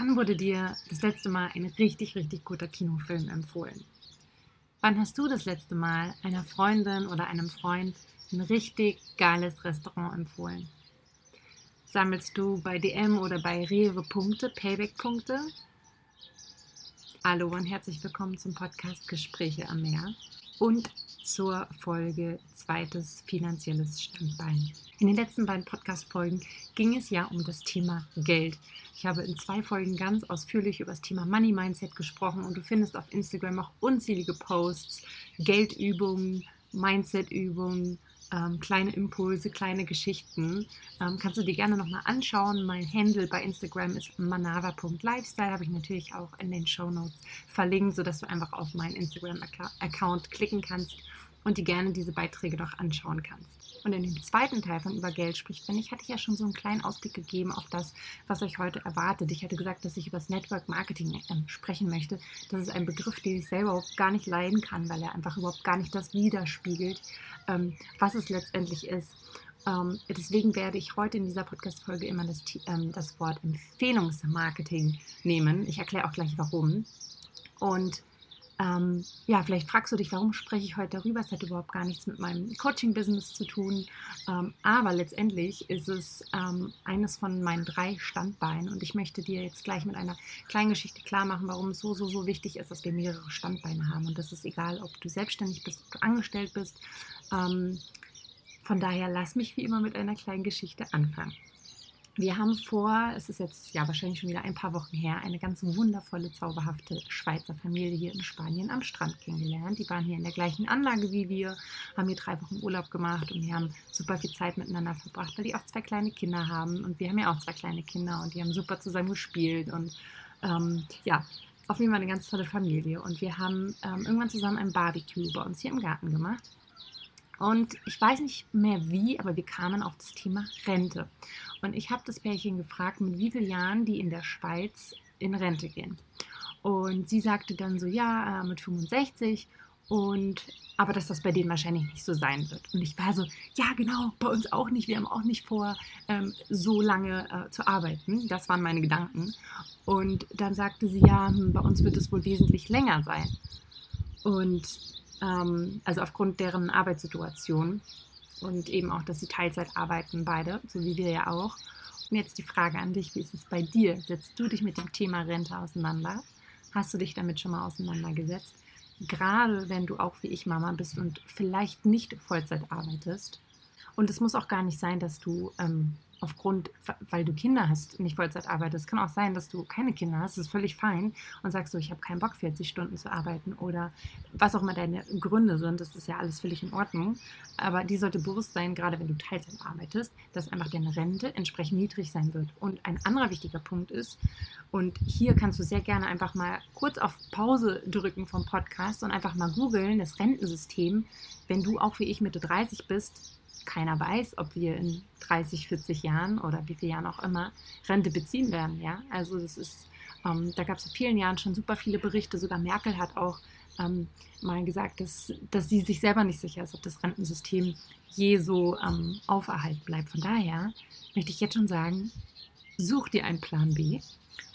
Wann wurde dir das letzte Mal ein richtig, richtig guter Kinofilm empfohlen? Wann hast du das letzte Mal einer Freundin oder einem Freund ein richtig geiles Restaurant empfohlen? Sammelst du bei DM oder bei Rewe Punkte, Payback-Punkte? Hallo und herzlich willkommen zum Podcast Gespräche am Meer und zur Folge zweites finanzielles Standbein. In den letzten beiden Podcast-Folgen ging es ja um das Thema Geld. Ich habe in zwei Folgen ganz ausführlich über das Thema Money Mindset gesprochen und du findest auf Instagram auch unzählige Posts, Geldübungen, Mindset-Übungen, ähm, kleine Impulse, kleine Geschichten. Ähm, kannst du dir gerne nochmal anschauen. Mein Handle bei Instagram ist manava.lifestyle. Habe ich natürlich auch in den Show Notes verlinkt, sodass du einfach auf meinen Instagram-Account klicken kannst und dir gerne diese Beiträge doch anschauen kannst. Und in dem zweiten Teil von Über Geld spricht, wenn ich, hatte ich ja schon so einen kleinen Ausblick gegeben auf das, was euch heute erwartet. Ich hatte gesagt, dass ich über das Network Marketing äh, sprechen möchte. Das ist ein Begriff, den ich selber auch gar nicht leiden kann, weil er einfach überhaupt gar nicht das widerspiegelt, ähm, was es letztendlich ist. Ähm, deswegen werde ich heute in dieser Podcast-Folge immer das, ähm, das Wort Empfehlungsmarketing nehmen. Ich erkläre auch gleich warum. Und ähm, ja, vielleicht fragst du dich, warum spreche ich heute darüber? Es hat überhaupt gar nichts mit meinem Coaching-Business zu tun. Ähm, aber letztendlich ist es ähm, eines von meinen drei Standbeinen. Und ich möchte dir jetzt gleich mit einer kleinen Geschichte klar machen, warum es so, so, so wichtig ist, dass wir mehrere Standbeine haben. Und das ist egal, ob du selbstständig bist, ob du angestellt bist. Ähm, von daher lass mich wie immer mit einer kleinen Geschichte anfangen. Wir haben vor, es ist jetzt ja wahrscheinlich schon wieder ein paar Wochen her, eine ganz wundervolle, zauberhafte Schweizer Familie hier in Spanien am Strand kennengelernt. Die waren hier in der gleichen Anlage wie wir, haben hier drei Wochen Urlaub gemacht und wir haben super viel Zeit miteinander verbracht, weil die auch zwei kleine Kinder haben und wir haben ja auch zwei kleine Kinder und die haben super zusammen gespielt und ähm, ja, auf jeden Fall eine ganz tolle Familie. Und wir haben ähm, irgendwann zusammen ein Barbecue bei uns hier im Garten gemacht. Und ich weiß nicht mehr wie, aber wir kamen auf das Thema Rente. Und ich habe das Pärchen gefragt, mit wie vielen Jahren die in der Schweiz in Rente gehen. Und sie sagte dann so, ja, äh, mit 65. Und aber dass das bei denen wahrscheinlich nicht so sein wird. Und ich war so, ja, genau, bei uns auch nicht. Wir haben auch nicht vor, ähm, so lange äh, zu arbeiten. Das waren meine Gedanken. Und dann sagte sie, ja, hm, bei uns wird es wohl wesentlich länger sein. Und ähm, also aufgrund deren Arbeitssituation und eben auch, dass sie Teilzeit arbeiten, beide, so wie wir ja auch. Und jetzt die Frage an dich, wie ist es bei dir? Setzt du dich mit dem Thema Rente auseinander? Hast du dich damit schon mal auseinandergesetzt? Gerade wenn du auch wie ich Mama bist und vielleicht nicht Vollzeit arbeitest. Und es muss auch gar nicht sein, dass du ähm, aufgrund, weil du Kinder hast, nicht Vollzeit arbeitest. Es kann auch sein, dass du keine Kinder hast, das ist völlig fein und sagst so, ich habe keinen Bock, 40 Stunden zu arbeiten oder was auch immer deine Gründe sind, das ist ja alles völlig in Ordnung. Aber die sollte bewusst sein, gerade wenn du Teilzeit arbeitest, dass einfach deine Rente entsprechend niedrig sein wird. Und ein anderer wichtiger Punkt ist, und hier kannst du sehr gerne einfach mal kurz auf Pause drücken vom Podcast und einfach mal googeln, das Rentensystem, wenn du auch wie ich Mitte 30 bist, keiner weiß, ob wir in 30, 40 Jahren oder wie viele Jahren auch immer Rente beziehen werden. Ja? Also das ist, ähm, da gab es vor vielen Jahren schon super viele Berichte. Sogar Merkel hat auch ähm, mal gesagt, dass, dass sie sich selber nicht sicher ist, ob das Rentensystem je so ähm, auferhalten bleibt. Von daher möchte ich jetzt schon sagen, such dir einen Plan B.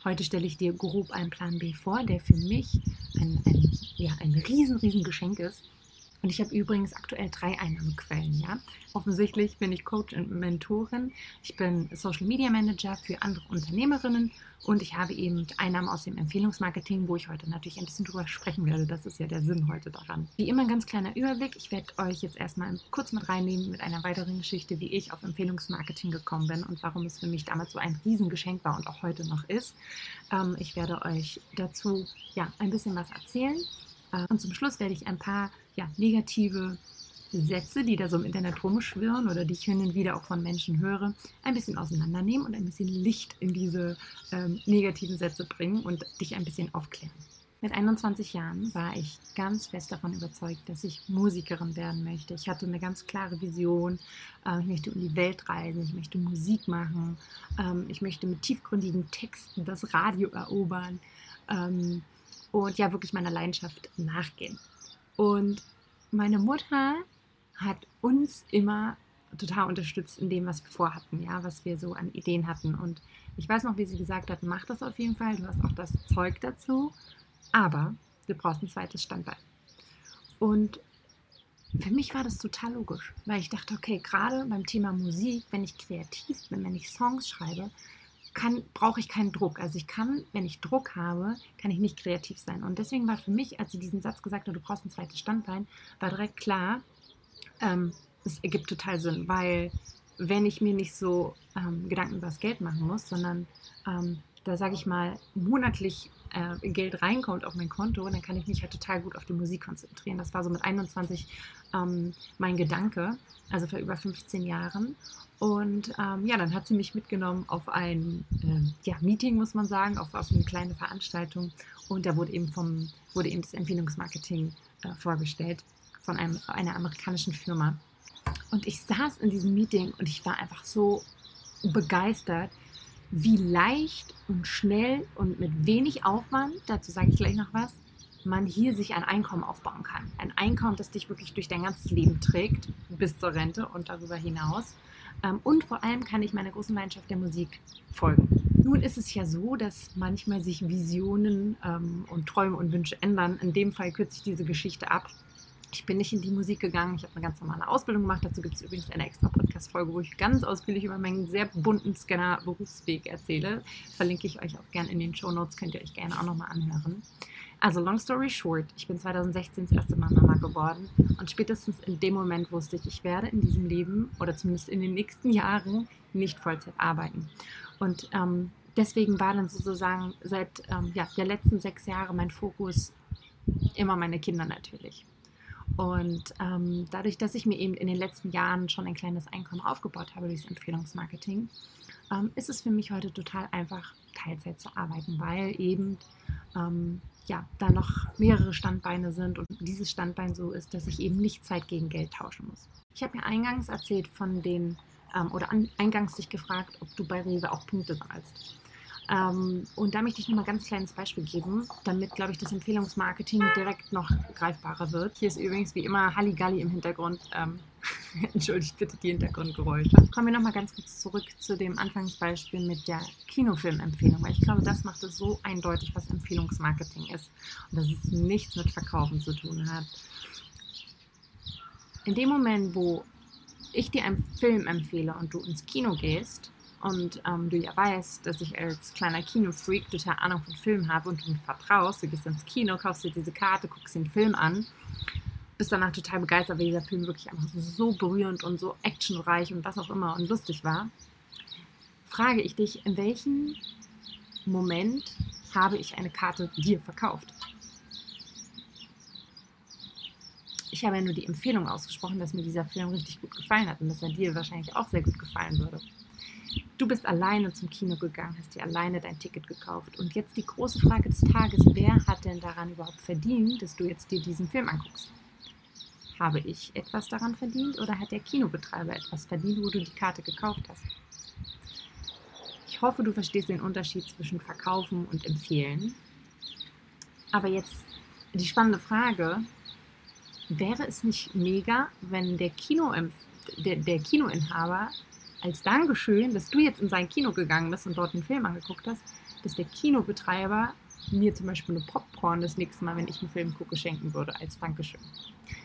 Heute stelle ich dir grob einen Plan B vor, der für mich ein, ein, ja, ein riesen, riesen Geschenk ist und ich habe übrigens aktuell drei Einnahmequellen. Ja? Offensichtlich bin ich Coach und Mentorin. Ich bin Social Media Manager für andere Unternehmerinnen und ich habe eben Einnahmen aus dem Empfehlungsmarketing, wo ich heute natürlich ein bisschen drüber sprechen werde. Das ist ja der Sinn heute daran. Wie immer ein ganz kleiner Überblick. Ich werde euch jetzt erstmal kurz mit reinnehmen mit einer weiteren Geschichte, wie ich auf Empfehlungsmarketing gekommen bin und warum es für mich damals so ein Riesengeschenk war und auch heute noch ist. Ähm, ich werde euch dazu ja, ein bisschen was erzählen. Äh, und zum Schluss werde ich ein paar ja, negative Sätze, die da so im Internet rumschwirren oder die ich hin und wieder auch von Menschen höre, ein bisschen auseinandernehmen und ein bisschen Licht in diese ähm, negativen Sätze bringen und dich ein bisschen aufklären. Mit 21 Jahren war ich ganz fest davon überzeugt, dass ich Musikerin werden möchte. Ich hatte eine ganz klare Vision. Äh, ich möchte um die Welt reisen, ich möchte Musik machen, ähm, ich möchte mit tiefgründigen Texten das Radio erobern ähm, und ja, wirklich meiner Leidenschaft nachgehen. Und meine Mutter hat uns immer total unterstützt in dem, was wir vorhatten, ja, was wir so an Ideen hatten. Und Ich weiß noch, wie sie gesagt hat, mach das auf jeden Fall, du hast auch das Zeug dazu, aber du brauchst ein zweites Standbein. Und für mich war das total logisch, weil ich dachte, okay, gerade beim Thema Musik, wenn ich kreativ bin, wenn ich Songs schreibe, brauche ich keinen Druck. Also ich kann, wenn ich Druck habe, kann ich nicht kreativ sein. Und deswegen war für mich, als sie diesen Satz gesagt hat, du brauchst ein zweites Standbein, war direkt klar, ähm, es ergibt total Sinn, weil wenn ich mir nicht so ähm, Gedanken über das Geld machen muss, sondern ähm, da sage ich mal monatlich äh, Geld reinkommt auf mein Konto, dann kann ich mich halt total gut auf die Musik konzentrieren. Das war so mit 21 ähm, mein Gedanke, also vor über 15 Jahren. Und ähm, ja, dann hat sie mich mitgenommen auf ein äh, ja, Meeting, muss man sagen, auf, auf eine kleine Veranstaltung. Und da wurde eben, vom, wurde eben das Empfehlungsmarketing äh, vorgestellt von einem, einer amerikanischen Firma. Und ich saß in diesem Meeting und ich war einfach so begeistert, wie leicht und schnell und mit wenig Aufwand, dazu sage ich gleich noch was, man hier sich ein Einkommen aufbauen kann. Ein Einkommen, das dich wirklich durch dein ganzes Leben trägt, bis zur Rente und darüber hinaus. Ähm, und vor allem kann ich meiner großen Leidenschaft der Musik folgen. Nun ist es ja so, dass manchmal sich Visionen ähm, und Träume und Wünsche ändern. In dem Fall kürze ich diese Geschichte ab ich bin nicht in die Musik gegangen. Ich habe eine ganz normale Ausbildung gemacht. Dazu gibt es übrigens eine extra Podcast-Folge, wo ich ganz ausführlich über meinen sehr bunten Scanner-Berufsweg erzähle. Verlinke ich euch auch gerne in den Show Notes. Könnt ihr euch gerne auch nochmal anhören. Also, long story short, ich bin 2016 das erste Mal Mama geworden und spätestens in dem Moment wusste ich, ich werde in diesem Leben oder zumindest in den nächsten Jahren nicht Vollzeit arbeiten. Und ähm, deswegen war dann sozusagen seit ähm, ja, der letzten sechs Jahre mein Fokus immer meine Kinder natürlich. Und ähm, dadurch, dass ich mir eben in den letzten Jahren schon ein kleines Einkommen aufgebaut habe durchs Empfehlungsmarketing, ähm, ist es für mich heute total einfach, Teilzeit zu arbeiten, weil eben ähm, ja, da noch mehrere Standbeine sind und dieses Standbein so ist, dass ich eben nicht Zeit gegen Geld tauschen muss. Ich habe mir eingangs erzählt von den, ähm, oder an, eingangs dich gefragt, ob du bei Rewe auch Punkte sammelst. Ähm, und da möchte ich nur mal ein ganz kleines Beispiel geben, damit, glaube ich, das Empfehlungsmarketing direkt noch greifbarer wird. Hier ist übrigens wie immer Halligalli im Hintergrund. Ähm, entschuldigt bitte die Hintergrundgeräusche. Kommen wir noch mal ganz kurz zurück zu dem Anfangsbeispiel mit der Kinofilmempfehlung, weil ich glaube, das macht es so eindeutig, was Empfehlungsmarketing ist und dass es nichts mit Verkaufen zu tun hat. In dem Moment, wo ich dir einen Film empfehle und du ins Kino gehst, und ähm, du ja weißt, dass ich als kleiner Kinofreak total Ahnung von Filmen habe und du mir vertraust, du gehst ins Kino, kaufst dir diese Karte, guckst den Film an, bist danach total begeistert, weil dieser Film wirklich einfach so berührend und so actionreich und was auch immer und lustig war, frage ich dich, in welchem Moment habe ich eine Karte dir verkauft? Ich habe ja nur die Empfehlung ausgesprochen, dass mir dieser Film richtig gut gefallen hat und dass er dir wahrscheinlich auch sehr gut gefallen würde. Du bist alleine zum Kino gegangen, hast dir alleine dein Ticket gekauft. Und jetzt die große Frage des Tages, wer hat denn daran überhaupt verdient, dass du jetzt dir diesen Film anguckst? Habe ich etwas daran verdient oder hat der Kinobetreiber etwas verdient, wo du die Karte gekauft hast? Ich hoffe, du verstehst den Unterschied zwischen verkaufen und empfehlen. Aber jetzt die spannende Frage, wäre es nicht mega, wenn der, Kino, der, der Kinoinhaber als Dankeschön, dass du jetzt in sein Kino gegangen bist und dort einen Film angeguckt hast, dass der Kinobetreiber mir zum Beispiel eine Popcorn das nächste Mal, wenn ich einen Film gucke, schenken würde, als Dankeschön.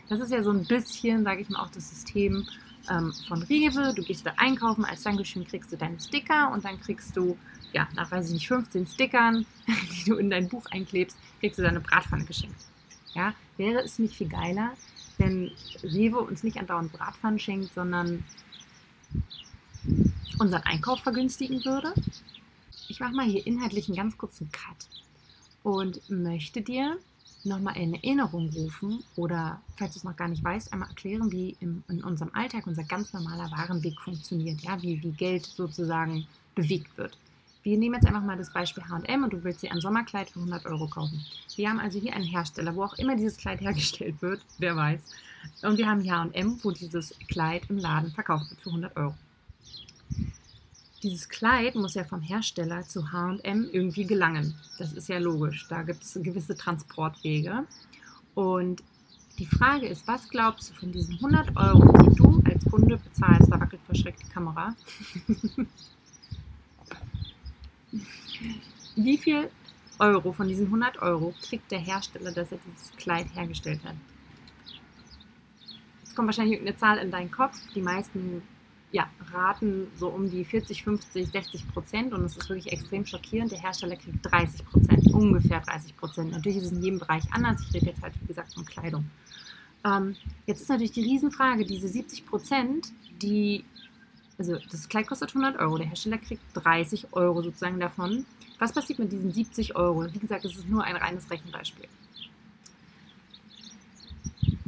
Das ist ja so ein bisschen, sage ich mal, auch das System ähm, von Rewe. Du gehst da einkaufen, als Dankeschön kriegst du deinen Sticker und dann kriegst du, ja, nach, weiß ich nicht, 15 Stickern, die du in dein Buch einklebst, kriegst du deine Bratpfanne geschenkt. Ja, wäre es nicht viel geiler, wenn Rewe uns nicht andauernd Bratpfannen schenkt, sondern unseren Einkauf vergünstigen würde. Ich mache mal hier inhaltlich einen ganz kurzen Cut und möchte dir nochmal in Erinnerung rufen oder, falls du es noch gar nicht weißt, einmal erklären, wie im, in unserem Alltag unser ganz normaler Warenweg funktioniert, ja, wie, wie Geld sozusagen bewegt wird. Wir nehmen jetzt einfach mal das Beispiel H&M und du willst dir ein Sommerkleid für 100 Euro kaufen. Wir haben also hier einen Hersteller, wo auch immer dieses Kleid hergestellt wird, wer weiß. Und wir haben hier H&M, wo dieses Kleid im Laden verkauft wird für 100 Euro dieses Kleid muss ja vom Hersteller zu HM irgendwie gelangen. Das ist ja logisch. Da gibt es gewisse Transportwege. Und die Frage ist, was glaubst du von diesen 100 Euro, die du als Kunde bezahlst? Da wackelt verschreckt die Kamera. Wie viel Euro von diesen 100 Euro kriegt der Hersteller, dass er dieses Kleid hergestellt hat? Jetzt kommt wahrscheinlich irgendeine Zahl in deinen Kopf. Die meisten ja, raten so um die 40, 50, 60 Prozent und es ist wirklich extrem schockierend. Der Hersteller kriegt 30 Prozent, ungefähr 30 Prozent. Natürlich ist es in jedem Bereich anders. Ich rede jetzt halt, wie gesagt, von Kleidung. Ähm, jetzt ist natürlich die Riesenfrage, diese 70 Prozent, die, also das Kleid kostet 100 Euro, der Hersteller kriegt 30 Euro sozusagen davon. Was passiert mit diesen 70 Euro? Wie gesagt, es ist nur ein reines Rechenbeispiel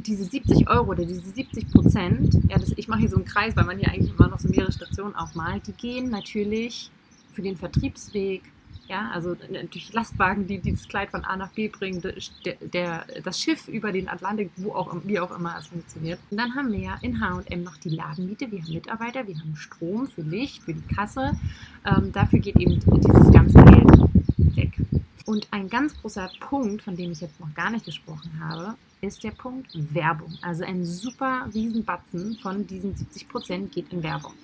diese 70 Euro oder diese 70 Prozent, ja, das, ich mache hier so einen Kreis, weil man hier eigentlich immer noch so mehrere Stationen aufmalt, die gehen natürlich für den Vertriebsweg, ja, also durch Lastwagen, die dieses Kleid von A nach B bringen, der, der, das Schiff über den Atlantik, wo auch, wie auch immer es funktioniert. Und dann haben wir ja in H&M noch die Ladenmiete, wir haben Mitarbeiter, wir haben Strom für Licht, für die Kasse. Ähm, dafür geht eben dieses ganze Geld weg. Und ein ganz großer Punkt, von dem ich jetzt noch gar nicht gesprochen habe, ist der Punkt Werbung. Also ein super Riesenbatzen von diesen 70 Prozent geht in Werbung.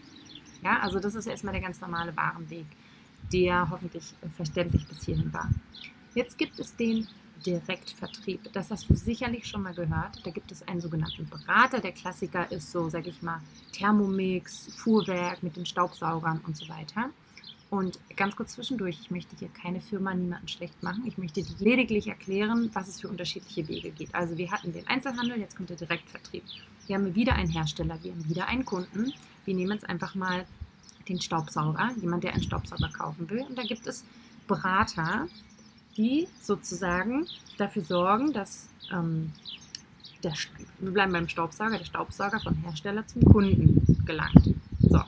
Ja, also das ist erstmal der ganz normale Warenweg, der hoffentlich verständlich bis hierhin war. Jetzt gibt es den Direktvertrieb. Das hast du sicherlich schon mal gehört. Da gibt es einen sogenannten Berater. Der Klassiker ist so, sag ich mal, Thermomix, Fuhrwerk mit den Staubsaugern und so weiter. Und ganz kurz zwischendurch, ich möchte hier keine Firma niemanden schlecht machen. Ich möchte lediglich erklären, was es für unterschiedliche Wege geht. Also wir hatten den Einzelhandel, jetzt kommt der Direktvertrieb. Wir haben wieder einen Hersteller, wir haben wieder einen Kunden. Wir nehmen jetzt einfach mal den Staubsauger, jemand, der einen Staubsauger kaufen will. Und da gibt es Berater, die sozusagen dafür sorgen, dass ähm, der, wir bleiben beim Staubsauger, der Staubsauger vom Hersteller zum Kunden gelangt. So,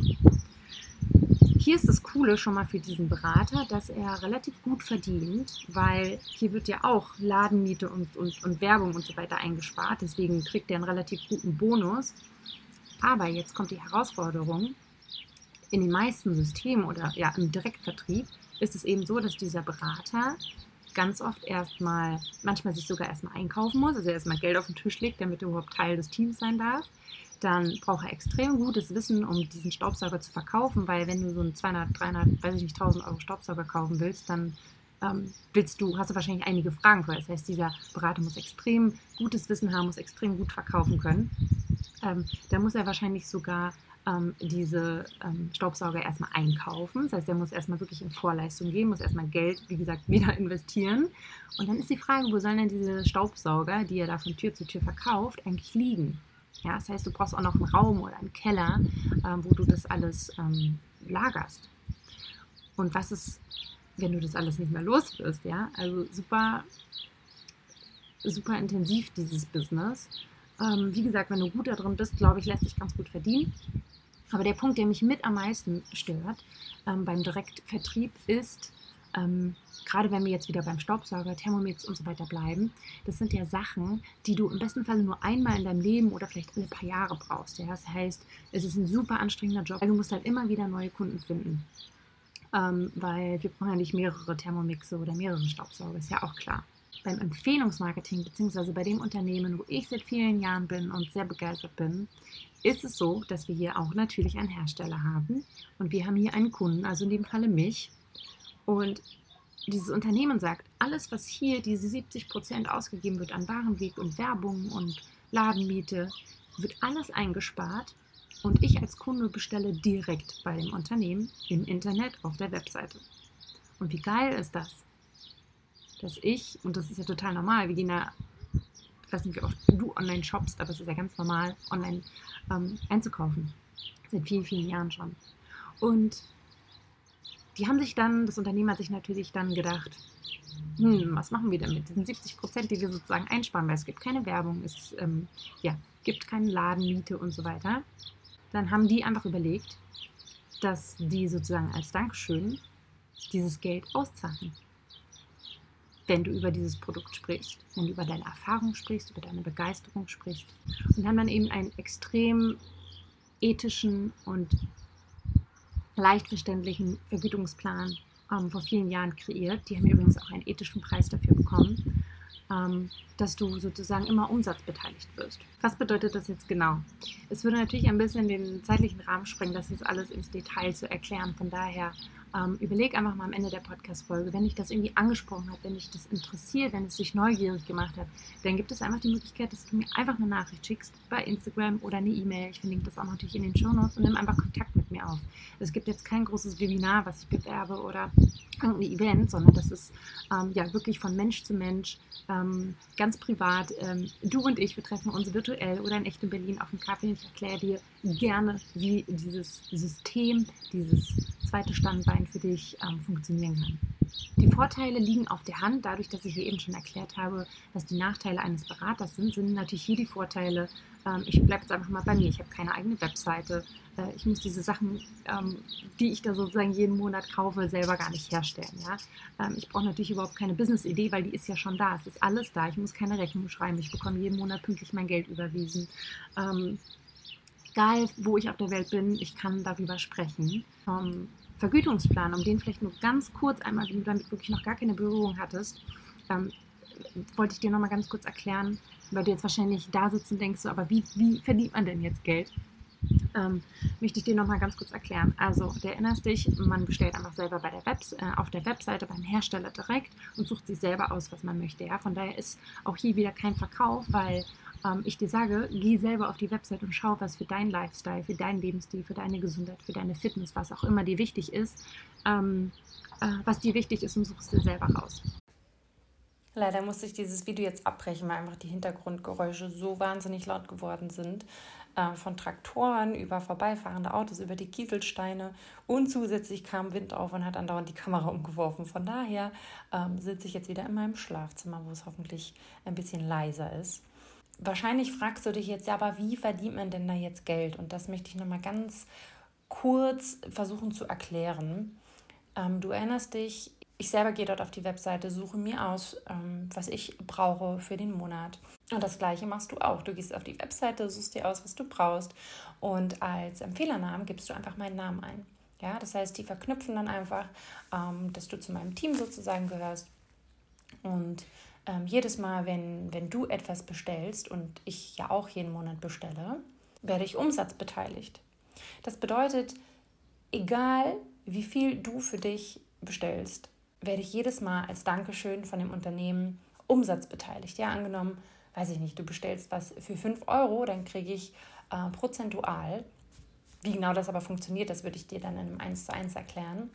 hier ist das Coole schon mal für diesen Berater, dass er relativ gut verdient, weil hier wird ja auch Ladenmiete und, und, und Werbung und so weiter eingespart. Deswegen kriegt er einen relativ guten Bonus. Aber jetzt kommt die Herausforderung. In den meisten Systemen oder ja im Direktvertrieb ist es eben so, dass dieser Berater ganz oft erstmal, manchmal sich sogar erstmal einkaufen muss, also erstmal Geld auf den Tisch legt, damit er überhaupt Teil des Teams sein darf dann braucht er extrem gutes Wissen, um diesen Staubsauger zu verkaufen, weil wenn du so einen 200, 300, weiß ich nicht, 1000 Euro Staubsauger kaufen willst, dann ähm, willst du, hast du wahrscheinlich einige Fragen vor. Das heißt, dieser Berater muss extrem gutes Wissen haben, muss extrem gut verkaufen können. Ähm, da muss er wahrscheinlich sogar ähm, diese ähm, Staubsauger erstmal einkaufen. Das heißt, er muss erstmal wirklich in Vorleistung gehen, muss erstmal Geld, wie gesagt, wieder investieren. Und dann ist die Frage, wo sollen denn diese Staubsauger, die er da von Tür zu Tür verkauft, eigentlich liegen? Ja, das heißt, du brauchst auch noch einen Raum oder einen Keller, äh, wo du das alles ähm, lagerst. Und was ist, wenn du das alles nicht mehr los wirst? Ja, also super, super intensiv dieses Business. Ähm, wie gesagt, wenn du gut da drin bist, glaube ich, lässt sich ganz gut verdienen. Aber der Punkt, der mich mit am meisten stört ähm, beim Direktvertrieb, ist, ähm, gerade wenn wir jetzt wieder beim Staubsauger, Thermomix und so weiter bleiben, das sind ja Sachen, die du im besten Fall nur einmal in deinem Leben oder vielleicht alle paar Jahre brauchst. Ja? Das heißt, es ist ein super anstrengender Job, weil du musst halt immer wieder neue Kunden finden. Ähm, weil wir brauchen ja nicht mehrere Thermomixe oder mehrere Staubsauger, ist ja auch klar. Beim Empfehlungsmarketing, beziehungsweise bei dem Unternehmen, wo ich seit vielen Jahren bin und sehr begeistert bin, ist es so, dass wir hier auch natürlich einen Hersteller haben und wir haben hier einen Kunden, also in dem Falle mich. Und dieses Unternehmen sagt, alles, was hier diese 70 Prozent ausgegeben wird an Warenweg und Werbung und Ladenmiete, wird alles eingespart und ich als Kunde bestelle direkt bei dem Unternehmen im Internet auf der Webseite. Und wie geil ist das? Dass ich, und das ist ja total normal, wir gehen da, ich weiß nicht, wie oft du online shoppst, aber es ist ja ganz normal, online ähm, einzukaufen. Seit vielen, vielen Jahren schon. Und die haben sich dann, das Unternehmen hat sich natürlich dann gedacht, hm, was machen wir denn mit diesen 70 Prozent, die wir sozusagen einsparen, weil es gibt keine Werbung, es ähm, ja, gibt keine Ladenmiete und so weiter. Dann haben die einfach überlegt, dass die sozusagen als Dankeschön dieses Geld auszahlen. Wenn du über dieses Produkt sprichst, wenn du über deine Erfahrung sprichst, über deine Begeisterung sprichst. Und haben dann eben einen extrem ethischen und leicht verständlichen Vergütungsplan ähm, vor vielen Jahren kreiert. Die haben übrigens auch einen ethischen Preis dafür bekommen, ähm, dass du sozusagen immer umsatzbeteiligt wirst. Was bedeutet das jetzt genau? Es würde natürlich ein bisschen den zeitlichen Rahmen sprengen, das jetzt alles ins Detail zu erklären. Von daher ähm, überleg einfach mal am Ende der Podcast-Folge, wenn dich das irgendwie angesprochen hat, wenn dich das interessiert, wenn es dich neugierig gemacht hat, dann gibt es einfach die Möglichkeit, dass du mir einfach eine Nachricht schickst bei Instagram oder eine E-Mail. Ich verlinke das auch natürlich in den Show Notes und nimm einfach Kontakt mit mir auf. Es gibt jetzt kein großes Webinar, was ich bewerbe oder irgendein Event, sondern das ist ähm, ja wirklich von Mensch zu Mensch, ähm, ganz privat. Ähm, du und ich, wir treffen uns virtuell oder in echt in Berlin auf dem Kaffee. Ich erkläre dir gerne, wie dieses System, dieses zweite Standbein für dich ähm, funktionieren kann. Die Vorteile liegen auf der Hand. Dadurch, dass ich hier eben schon erklärt habe, was die Nachteile eines Beraters sind, sind natürlich hier die Vorteile. Ähm, ich bleibe jetzt einfach mal bei mir. Ich habe keine eigene Webseite. Äh, ich muss diese Sachen, ähm, die ich da sozusagen jeden Monat kaufe, selber gar nicht herstellen. Ja? Ähm, ich brauche natürlich überhaupt keine Business-Idee, weil die ist ja schon da. Es ist alles da. Ich muss keine Rechnung schreiben. Ich bekomme jeden Monat pünktlich mein Geld überwiesen. Egal, wo ich auf der Welt bin, ich kann darüber sprechen. Vom Vergütungsplan, um den vielleicht nur ganz kurz einmal, wenn du damit wirklich noch gar keine Berührung hattest, ähm, wollte ich dir nochmal ganz kurz erklären, weil du jetzt wahrscheinlich da sitzt und denkst, so, aber wie, wie verdient man denn jetzt Geld? ähm, möchte ich dir nochmal ganz kurz erklären. Also, du erinnerst dich, man bestellt einfach selber bei der Webs äh, auf der Webseite beim Hersteller direkt und sucht sich selber aus, was man möchte. Ja? Von daher ist auch hier wieder kein Verkauf, weil ähm, ich dir sage, geh selber auf die Webseite und schau, was für deinen Lifestyle, für deinen Lebensstil, für deine Gesundheit, für deine Fitness, was auch immer dir wichtig ist, ähm, äh, was dir wichtig ist und such es dir selber raus. Leider musste ich dieses Video jetzt abbrechen, weil einfach die Hintergrundgeräusche so wahnsinnig laut geworden sind. Äh, von Traktoren über vorbeifahrende Autos, über die Kieselsteine und zusätzlich kam Wind auf und hat andauernd die Kamera umgeworfen. Von daher ähm, sitze ich jetzt wieder in meinem Schlafzimmer, wo es hoffentlich ein bisschen leiser ist. Wahrscheinlich fragst du dich jetzt, ja, aber wie verdient man denn da jetzt Geld? Und das möchte ich nochmal ganz kurz versuchen zu erklären. Ähm, du erinnerst dich, ich selber gehe dort auf die Webseite, suche mir aus, ähm, was ich brauche für den Monat. Und das gleiche machst du auch. Du gehst auf die Webseite, suchst dir aus, was du brauchst und als Empfehlernamen gibst du einfach meinen Namen ein. Ja, das heißt, die verknüpfen dann einfach, ähm, dass du zu meinem Team sozusagen gehörst. Und ähm, jedes Mal, wenn, wenn du etwas bestellst und ich ja auch jeden Monat bestelle, werde ich umsatzbeteiligt. Das bedeutet, egal wie viel du für dich bestellst, werde ich jedes Mal als Dankeschön von dem Unternehmen umsatzbeteiligt. Ja, angenommen, weiß ich nicht, du bestellst was für 5 Euro, dann kriege ich äh, prozentual, wie genau das aber funktioniert, das würde ich dir dann in einem 1 zu 1 erklären,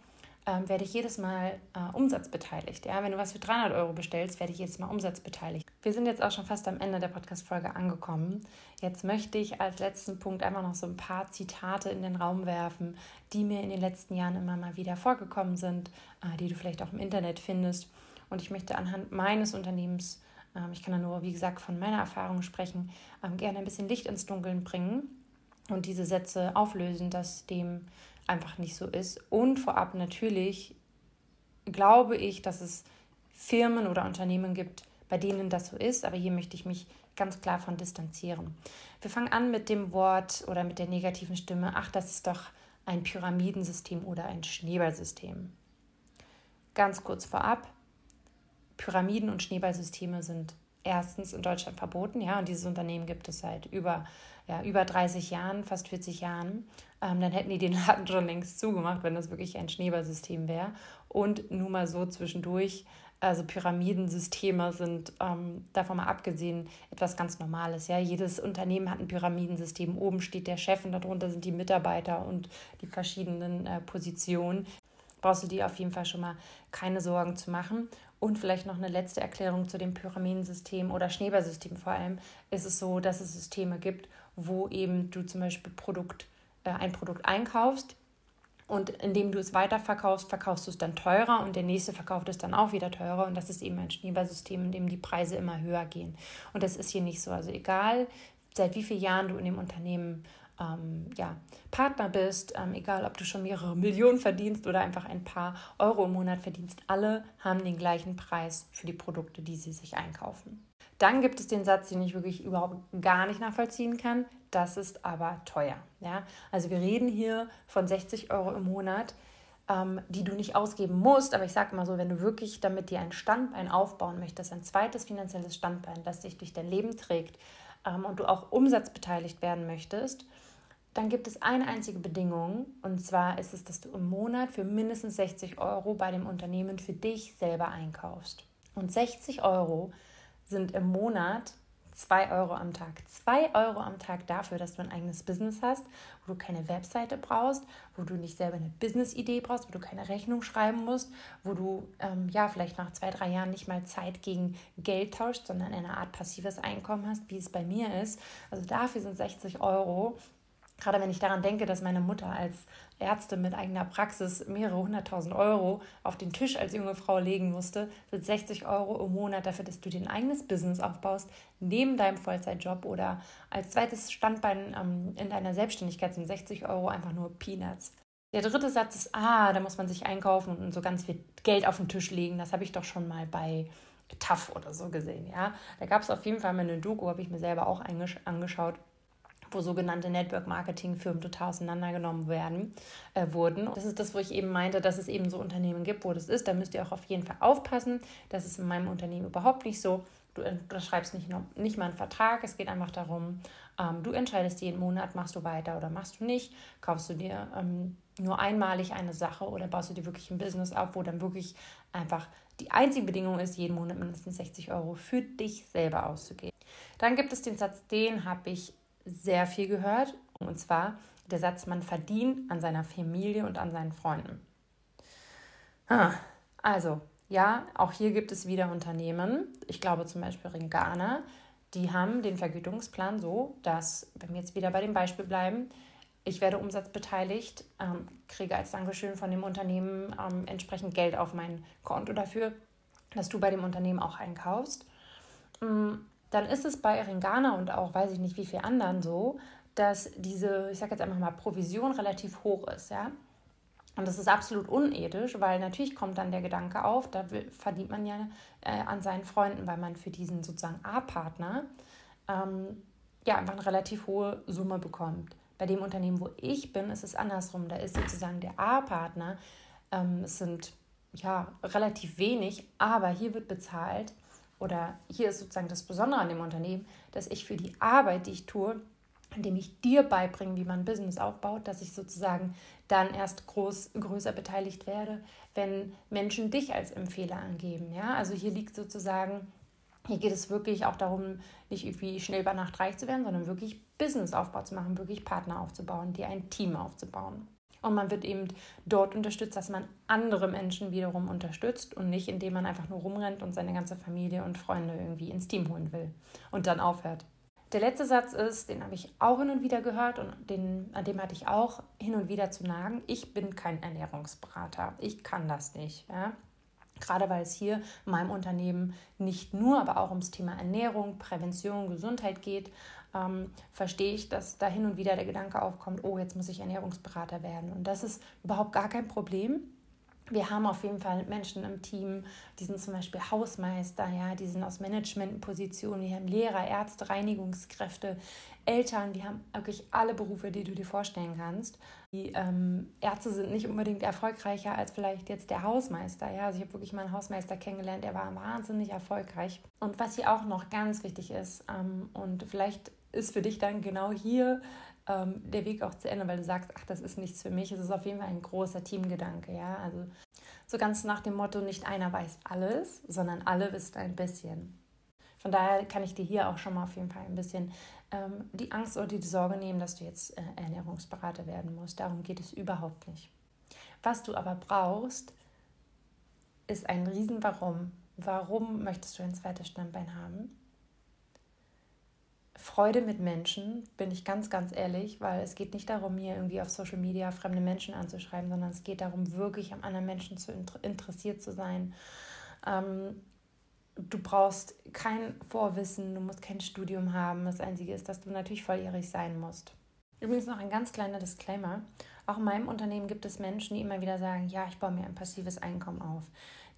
ähm, werde ich jedes Mal äh, umsatzbeteiligt. Ja? Wenn du was für 300 Euro bestellst, werde ich jedes Mal umsatzbeteiligt. Wir sind jetzt auch schon fast am Ende der Podcast-Folge angekommen. Jetzt möchte ich als letzten Punkt einfach noch so ein paar Zitate in den Raum werfen, die mir in den letzten Jahren immer mal wieder vorgekommen sind, äh, die du vielleicht auch im Internet findest. Und ich möchte anhand meines Unternehmens, ähm, ich kann da nur, wie gesagt, von meiner Erfahrung sprechen, ähm, gerne ein bisschen Licht ins Dunkeln bringen und diese Sätze auflösen, dass dem einfach nicht so ist. Und vorab natürlich glaube ich, dass es Firmen oder Unternehmen gibt, bei denen das so ist, aber hier möchte ich mich ganz klar von distanzieren. Wir fangen an mit dem Wort oder mit der negativen Stimme, ach, das ist doch ein Pyramidensystem oder ein Schneeballsystem. Ganz kurz vorab, Pyramiden und Schneeballsysteme sind erstens in Deutschland verboten, ja, und dieses Unternehmen gibt es seit über, ja, über 30 Jahren, fast 40 Jahren. Ähm, dann hätten die den Laden schon längst zugemacht, wenn das wirklich ein Schneeballsystem wäre. Und nur mal so zwischendurch, also Pyramidensysteme sind ähm, davon mal abgesehen etwas ganz Normales. Ja? Jedes Unternehmen hat ein Pyramidensystem. Oben steht der Chef und darunter sind die Mitarbeiter und die verschiedenen äh, Positionen. Brauchst du dir auf jeden Fall schon mal keine Sorgen zu machen. Und vielleicht noch eine letzte Erklärung zu dem Pyramidensystem oder Schneeballsystem vor allem. Ist es so, dass es Systeme gibt, wo eben du zum Beispiel Produkt, äh, ein Produkt einkaufst und indem du es weiterverkaufst, verkaufst du es dann teurer und der nächste verkauft es dann auch wieder teurer. Und das ist eben ein Schneeballsystem, in dem die Preise immer höher gehen. Und das ist hier nicht so. Also egal, seit wie vielen Jahren du in dem Unternehmen ähm, ja, Partner bist, ähm, egal ob du schon mehrere Millionen verdienst oder einfach ein paar Euro im Monat verdienst, alle haben den gleichen Preis für die Produkte, die sie sich einkaufen. Dann gibt es den Satz, den ich wirklich überhaupt gar nicht nachvollziehen kann. Das ist aber teuer. Ja? Also wir reden hier von 60 Euro im Monat, ähm, die du nicht ausgeben musst. Aber ich sage mal so, wenn du wirklich damit dir ein Standbein aufbauen möchtest, ein zweites finanzielles Standbein, das dich durch dein Leben trägt ähm, und du auch umsatzbeteiligt werden möchtest, dann gibt es eine einzige Bedingung und zwar ist es, dass du im Monat für mindestens 60 Euro bei dem Unternehmen für dich selber einkaufst. Und 60 Euro sind im Monat 2 Euro am Tag. 2 Euro am Tag dafür, dass du ein eigenes Business hast, wo du keine Webseite brauchst, wo du nicht selber eine Business-Idee brauchst, wo du keine Rechnung schreiben musst, wo du ähm, ja vielleicht nach zwei, drei Jahren nicht mal Zeit gegen Geld tauscht, sondern eine Art passives Einkommen hast, wie es bei mir ist. Also dafür sind 60 Euro Gerade wenn ich daran denke, dass meine Mutter als Ärztin mit eigener Praxis mehrere hunderttausend Euro auf den Tisch als junge Frau legen musste, sind 60 Euro im Monat dafür, dass du dein eigenes Business aufbaust, neben deinem Vollzeitjob oder als zweites Standbein ähm, in deiner Selbstständigkeit sind 60 Euro einfach nur Peanuts. Der dritte Satz ist, ah, da muss man sich einkaufen und so ganz viel Geld auf den Tisch legen. Das habe ich doch schon mal bei TAF oder so gesehen, ja. Da gab es auf jeden Fall mal eine Doku, habe ich mir selber auch angeschaut wo sogenannte Network-Marketing-Firmen total auseinandergenommen werden, äh, wurden. Das ist das, wo ich eben meinte, dass es eben so Unternehmen gibt, wo das ist. Da müsst ihr auch auf jeden Fall aufpassen. Das ist in meinem Unternehmen überhaupt nicht so. Du unterschreibst nicht, nicht mal einen Vertrag. Es geht einfach darum, ähm, du entscheidest jeden Monat, machst du weiter oder machst du nicht. Kaufst du dir ähm, nur einmalig eine Sache oder baust du dir wirklich ein Business auf, wo dann wirklich einfach die einzige Bedingung ist, jeden Monat mindestens 60 Euro für dich selber auszugeben. Dann gibt es den Satz, den habe ich sehr viel gehört. Und zwar der Satz, man verdient an seiner Familie und an seinen Freunden. Ah, also, ja, auch hier gibt es wieder Unternehmen. Ich glaube zum Beispiel in Ghana, die haben den Vergütungsplan so, dass, wenn wir jetzt wieder bei dem Beispiel bleiben, ich werde umsatzbeteiligt, ähm, kriege als Dankeschön von dem Unternehmen ähm, entsprechend Geld auf mein Konto dafür, dass du bei dem Unternehmen auch einkaufst. Mm, dann ist es bei Ringana und auch weiß ich nicht wie viel anderen so, dass diese, ich sage jetzt einfach mal, Provision relativ hoch ist, ja. Und das ist absolut unethisch, weil natürlich kommt dann der Gedanke auf, da verdient man ja äh, an seinen Freunden, weil man für diesen sozusagen A-Partner ähm, ja einfach eine relativ hohe Summe bekommt. Bei dem Unternehmen, wo ich bin, ist es andersrum. Da ist sozusagen der A-Partner, ähm, es sind ja relativ wenig, aber hier wird bezahlt oder hier ist sozusagen das Besondere an dem Unternehmen, dass ich für die Arbeit, die ich tue, indem ich dir beibringe, wie man Business aufbaut, dass ich sozusagen dann erst groß, größer beteiligt werde, wenn Menschen dich als Empfehler angeben. Ja? Also hier liegt sozusagen, hier geht es wirklich auch darum, nicht irgendwie schnell über Nacht reich zu werden, sondern wirklich Businessaufbau zu machen, wirklich Partner aufzubauen, dir ein Team aufzubauen. Und man wird eben dort unterstützt, dass man andere Menschen wiederum unterstützt und nicht, indem man einfach nur rumrennt und seine ganze Familie und Freunde irgendwie ins Team holen will und dann aufhört. Der letzte Satz ist, den habe ich auch hin und wieder gehört und den, an dem hatte ich auch hin und wieder zu nagen. Ich bin kein Ernährungsberater. Ich kann das nicht. Ja? Gerade weil es hier in meinem Unternehmen nicht nur, aber auch ums Thema Ernährung, Prävention, Gesundheit geht, ähm, verstehe ich, dass da hin und wieder der Gedanke aufkommt, oh, jetzt muss ich Ernährungsberater werden. Und das ist überhaupt gar kein Problem. Wir haben auf jeden Fall Menschen im Team, die sind zum Beispiel Hausmeister, ja, die sind aus Managementpositionen, wir haben Lehrer, Ärzte, Reinigungskräfte, Eltern, wir haben wirklich alle Berufe, die du dir vorstellen kannst. Die ähm, Ärzte sind nicht unbedingt erfolgreicher als vielleicht jetzt der Hausmeister. Ja? Also ich habe wirklich mal einen Hausmeister kennengelernt, der war wahnsinnig erfolgreich. Und was hier auch noch ganz wichtig ist, ähm, und vielleicht ist für dich dann genau hier ähm, der Weg auch zu Ende, weil du sagst, ach, das ist nichts für mich. Es ist auf jeden Fall ein großer Teamgedanke, ja. Also so ganz nach dem Motto, nicht einer weiß alles, sondern alle wissen ein bisschen. Von daher kann ich dir hier auch schon mal auf jeden Fall ein bisschen ähm, die Angst oder die Sorge nehmen, dass du jetzt äh, Ernährungsberater werden musst. Darum geht es überhaupt nicht. Was du aber brauchst, ist ein riesen Warum. Warum möchtest du ein zweites Standbein haben? Freude mit Menschen, bin ich ganz, ganz ehrlich, weil es geht nicht darum, hier irgendwie auf Social Media fremde Menschen anzuschreiben, sondern es geht darum, wirklich am anderen Menschen zu interessiert zu sein. Ähm, du brauchst kein Vorwissen, du musst kein Studium haben. Das Einzige ist, dass du natürlich volljährig sein musst. Übrigens noch ein ganz kleiner Disclaimer. Auch in meinem Unternehmen gibt es Menschen, die immer wieder sagen, ja, ich baue mir ein passives Einkommen auf.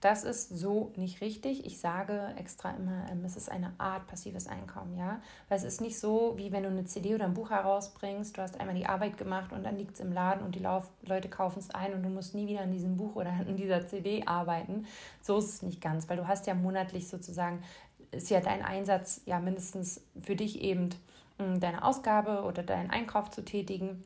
Das ist so nicht richtig. Ich sage extra immer, ähm, es ist eine Art passives Einkommen, ja. Weil es ist nicht so, wie wenn du eine CD oder ein Buch herausbringst, du hast einmal die Arbeit gemacht und dann liegt es im Laden und die Leute kaufen es ein und du musst nie wieder an diesem Buch oder an dieser CD arbeiten. So ist es nicht ganz, weil du hast ja monatlich sozusagen, ist ja dein Einsatz ja mindestens für dich eben deine Ausgabe oder deinen Einkauf zu tätigen.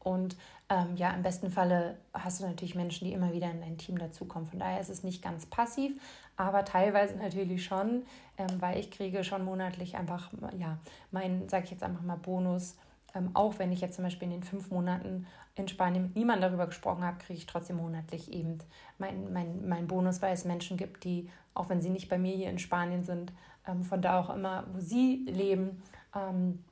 Und ähm, ja, im besten Falle hast du natürlich Menschen, die immer wieder in dein Team dazukommen. Von daher ist es nicht ganz passiv, aber teilweise natürlich schon, ähm, weil ich kriege schon monatlich einfach, ja, mein, sage ich jetzt einfach mal, Bonus. Ähm, auch wenn ich jetzt zum Beispiel in den fünf Monaten in Spanien mit niemandem darüber gesprochen habe, kriege ich trotzdem monatlich eben mein, mein, mein Bonus, weil es Menschen gibt, die, auch wenn sie nicht bei mir hier in Spanien sind, ähm, von da auch immer, wo sie leben, ähm,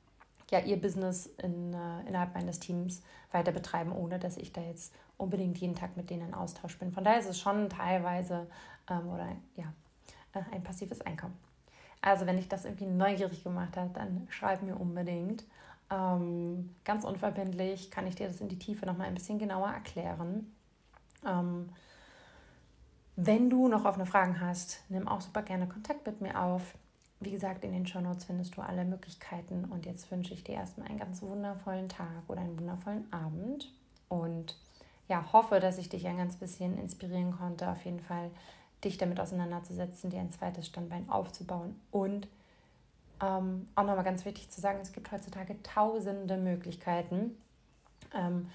ja, ihr Business in, äh, innerhalb meines Teams weiter betreiben, ohne dass ich da jetzt unbedingt jeden Tag mit denen in Austausch bin. Von daher ist es schon teilweise ähm, oder ja, äh, ein passives Einkommen. Also wenn ich das irgendwie neugierig gemacht habe, dann schreib mir unbedingt. Ähm, ganz unverbindlich kann ich dir das in die Tiefe nochmal ein bisschen genauer erklären. Ähm, wenn du noch offene Fragen hast, nimm auch super gerne Kontakt mit mir auf. Wie gesagt, in den Show Notes findest du alle Möglichkeiten. Und jetzt wünsche ich dir erstmal einen ganz wundervollen Tag oder einen wundervollen Abend. Und ja, hoffe, dass ich dich ein ganz bisschen inspirieren konnte, auf jeden Fall dich damit auseinanderzusetzen, dir ein zweites Standbein aufzubauen. Und ähm, auch nochmal ganz wichtig zu sagen, es gibt heutzutage tausende Möglichkeiten. Ähm,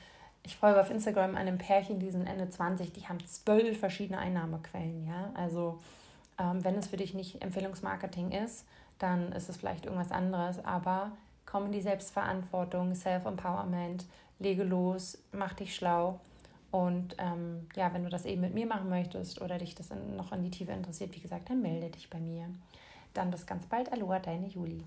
ich folge auf Instagram einem Pärchen, die sind Ende 20, die haben zwölf verschiedene Einnahmequellen. Ja? Also ähm, wenn es für dich nicht Empfehlungsmarketing ist, dann ist es vielleicht irgendwas anderes, aber komm in die Selbstverantwortung, Self-Empowerment, lege los, mach dich schlau. Und ähm, ja, wenn du das eben mit mir machen möchtest oder dich das in, noch in die Tiefe interessiert, wie gesagt, dann melde dich bei mir. Dann bis ganz bald. Aloha, deine Juli.